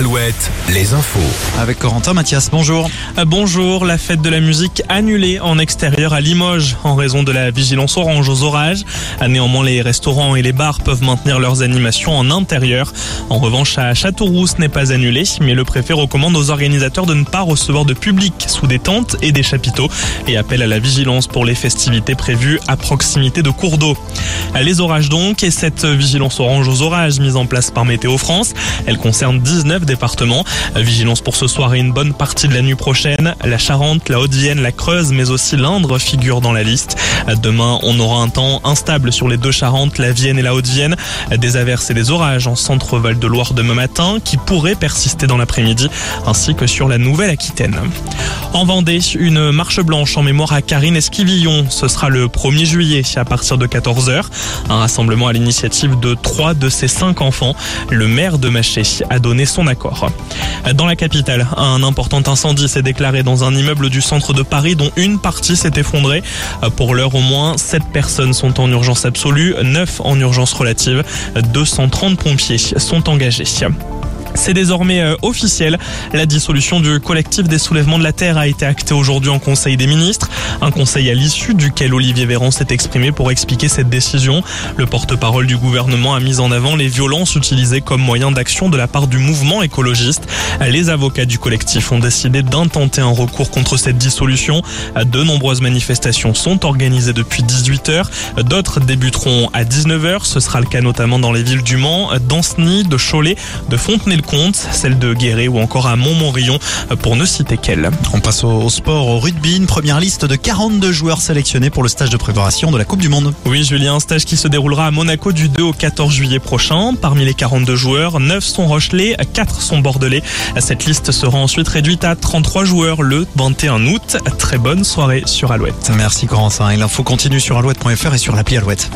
Alouette, les infos. Avec Corentin Mathias, bonjour. Euh, Bonjour, la fête de la musique annulée en extérieur à Limoges en raison de la vigilance orange aux orages. Euh, Néanmoins, les restaurants et les bars peuvent maintenir leurs animations en intérieur. En revanche, à Châteauroux, ce n'est pas annulé, mais le préfet recommande aux organisateurs de ne pas recevoir de public sous des tentes et des chapiteaux et appelle à la vigilance pour les festivités prévues à proximité de cours d'eau. Euh, Les orages donc et cette vigilance orange aux orages mise en place par Météo France, elle concerne 19 départements. Euh, Vigilance pour ce soir et une bonne partie de la nuit prochaine. La Charente, la Haute-Vienne, la Creuse, mais aussi l'Indre figurent dans la liste. Demain, on aura un temps instable sur les deux Charentes, la Vienne et la Haute-Vienne. Des averses et des orages en centre Val de Loire demain matin qui pourraient persister dans l'après-midi, ainsi que sur la Nouvelle-Aquitaine. En Vendée, une marche blanche en mémoire à Karine Esquivillon. Ce sera le 1er juillet à partir de 14h. Un rassemblement à l'initiative de trois de ses cinq enfants. Le maire de Maché a donné son accord. Dans la capitale, un important incendie s'est déclaré dans un immeuble du centre de Paris dont une partie s'est effondrée. Pour l'heure, au moins, 7 personnes sont en urgence absolue, 9 en urgence relative. 230 pompiers sont engagés. C'est désormais euh, officiel. La dissolution du collectif des soulèvements de la Terre a été actée aujourd'hui en Conseil des ministres. Un conseil à l'issue duquel Olivier Véran s'est exprimé pour expliquer cette décision. Le porte-parole du gouvernement a mis en avant les violences utilisées comme moyen d'action de la part du mouvement écologiste. Les avocats du collectif ont décidé d'intenter un recours contre cette dissolution. De nombreuses manifestations sont organisées depuis 18h. D'autres débuteront à 19h. Ce sera le cas notamment dans les villes du Mans, d'Anceny, de Cholet, de Fontenay-le-Comte, celle de Guéret ou encore à Montmorillon, pour ne citer qu'elle. On passe au, au sport, au rugby, une première liste de 42 joueurs sélectionnés pour le stage de préparation de la Coupe du Monde. Oui, Julien, un stage qui se déroulera à Monaco du 2 au 14 juillet prochain. Parmi les 42 joueurs, 9 sont Rochelais, 4 sont Bordelais. Cette liste sera ensuite réduite à 33 joueurs le 21 août. Très bonne soirée sur Alouette. Merci Corentin. Et l'info continue sur alouette.fr et sur l'appli Alouette.